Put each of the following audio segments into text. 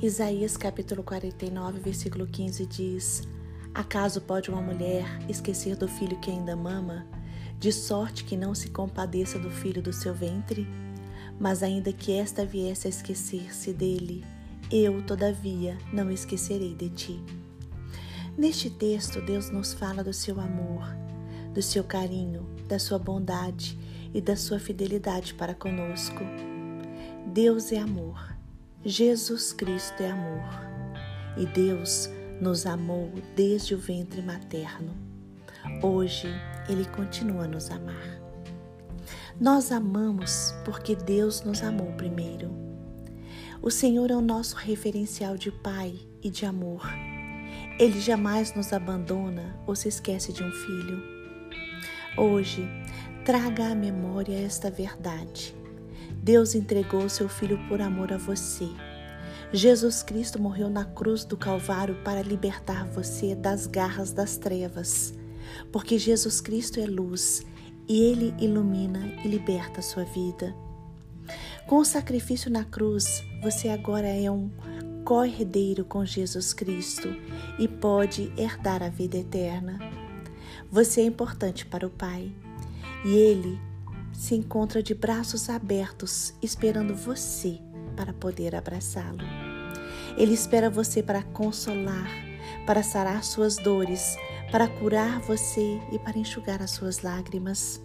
Isaías capítulo 49, versículo 15 diz: Acaso pode uma mulher esquecer do filho que ainda mama, de sorte que não se compadeça do filho do seu ventre? Mas ainda que esta viesse a esquecer-se dele, eu, todavia, não esquecerei de ti. Neste texto, Deus nos fala do seu amor, do seu carinho, da sua bondade e da sua fidelidade para conosco. Deus é amor, Jesus Cristo é amor, e Deus nos amou desde o ventre materno. Hoje, Ele continua a nos amar. Nós amamos porque Deus nos amou primeiro. O Senhor é o nosso referencial de Pai e de amor. Ele jamais nos abandona ou se esquece de um filho. Hoje, traga à memória esta verdade. Deus entregou seu filho por amor a você. Jesus Cristo morreu na cruz do Calvário para libertar você das garras das trevas, porque Jesus Cristo é luz e ele ilumina e liberta a sua vida. Com o sacrifício na cruz, você agora é um co-herdeiro com Jesus Cristo e pode herdar a vida eterna. Você é importante para o Pai e ele se encontra de braços abertos esperando você para poder abraçá-lo. Ele espera você para consolar, para sarar suas dores, para curar você e para enxugar as suas lágrimas.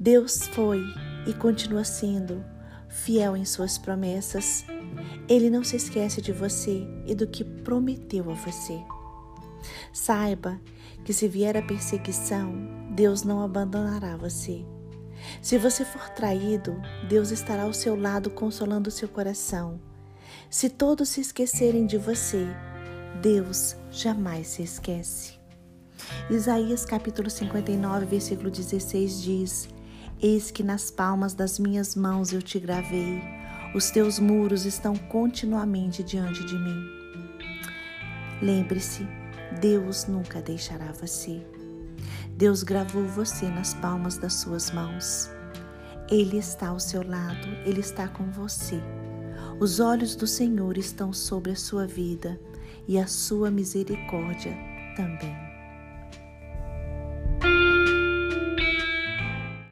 Deus foi e continua sendo fiel em suas promessas. Ele não se esquece de você e do que prometeu a você. Saiba que se vier a perseguição, Deus não abandonará você. Se você for traído, Deus estará ao seu lado consolando seu coração. Se todos se esquecerem de você, Deus jamais se esquece. Isaías capítulo 59, versículo 16 diz: Eis que nas palmas das minhas mãos eu te gravei, os teus muros estão continuamente diante de mim. Lembre-se, Deus nunca deixará você. Deus gravou você nas palmas das suas mãos. Ele está ao seu lado, ele está com você. Os olhos do Senhor estão sobre a sua vida e a sua misericórdia também.